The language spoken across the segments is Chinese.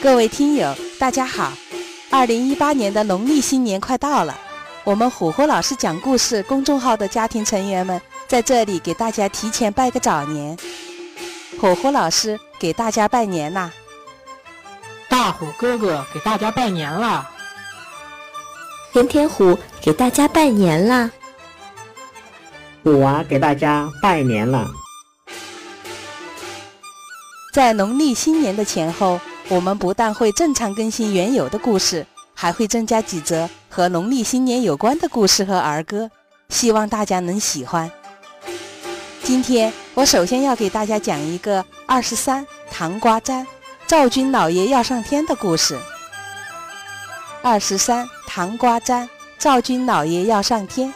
各位听友，大家好！二零一八年的农历新年快到了，我们虎虎老师讲故事公众号的家庭成员们在这里给大家提前拜个早年。虎虎老师给大家拜年啦！大虎哥哥给大家拜年啦！甜甜虎给大家拜年啦！虎娃给大家拜年了。在农历新年的前后，我们不但会正常更新原有的故事，还会增加几则和农历新年有关的故事和儿歌，希望大家能喜欢。今天我首先要给大家讲一个二十三糖瓜粘，赵军老爷要上天的故事。二十三糖瓜粘，赵军老爷要上天，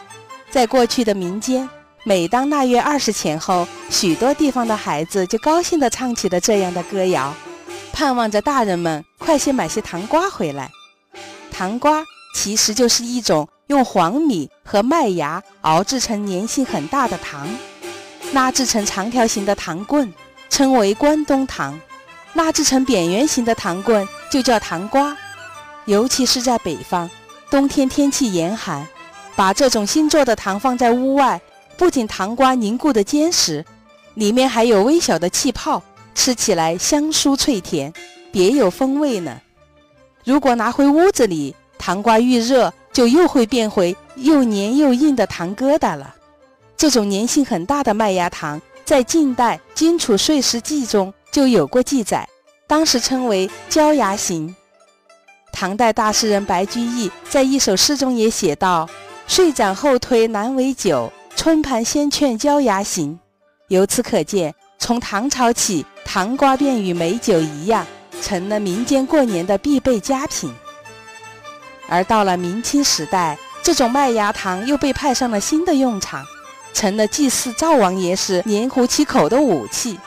在过去的民间。每当腊月二十前后，许多地方的孩子就高兴地唱起了这样的歌谣，盼望着大人们快些买些糖瓜回来。糖瓜其实就是一种用黄米和麦芽熬制成粘性很大的糖，拉制成长条形的糖棍，称为关东糖；拉制成扁圆形的糖棍就叫糖瓜。尤其是在北方，冬天天气严寒，把这种新做的糖放在屋外。不仅糖瓜凝固的坚实，里面还有微小的气泡，吃起来香酥脆甜，别有风味呢。如果拿回屋子里，糖瓜遇热就又会变回又黏又硬的糖疙瘩了。这种粘性很大的麦芽糖，在晋代《荆楚岁时记》中就有过记载，当时称为焦芽形。唐代大诗人白居易在一首诗中也写道：“岁盏后推难为酒。”春盘先劝椒芽行，由此可见，从唐朝起，糖瓜便与美酒一样，成了民间过年的必备佳品。而到了明清时代，这种麦芽糖又被派上了新的用场，成了祭祀灶王爷时黏糊其口的武器。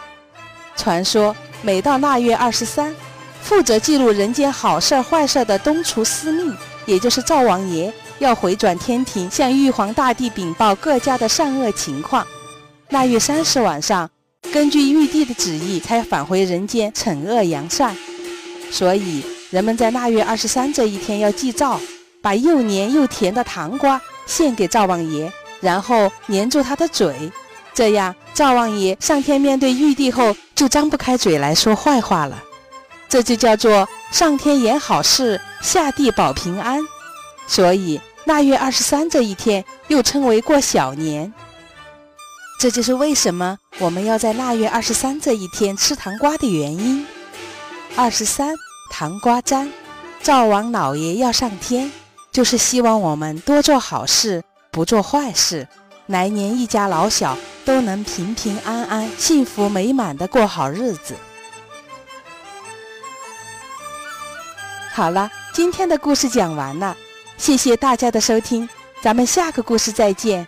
传说，每到腊月二十三，负责记录人间好事坏事的东厨司命，也就是灶王爷。要回转天庭，向玉皇大帝禀报各家的善恶情况。腊月三十晚上，根据玉帝的旨意，才返回人间惩恶扬善。所以，人们在腊月二十三这一天要祭灶，把又黏又甜的糖瓜献给灶王爷，然后粘住他的嘴，这样灶王爷上天面对玉帝后，就张不开嘴来说坏话了。这就叫做上天言好事，下地保平安。所以腊月二十三这一天又称为过小年，这就是为什么我们要在腊月二十三这一天吃糖瓜的原因。二十三糖瓜粘，灶王老爷要上天，就是希望我们多做好事，不做坏事，来年一家老小都能平平安安、幸福美满的过好日子。好了，今天的故事讲完了。谢谢大家的收听，咱们下个故事再见。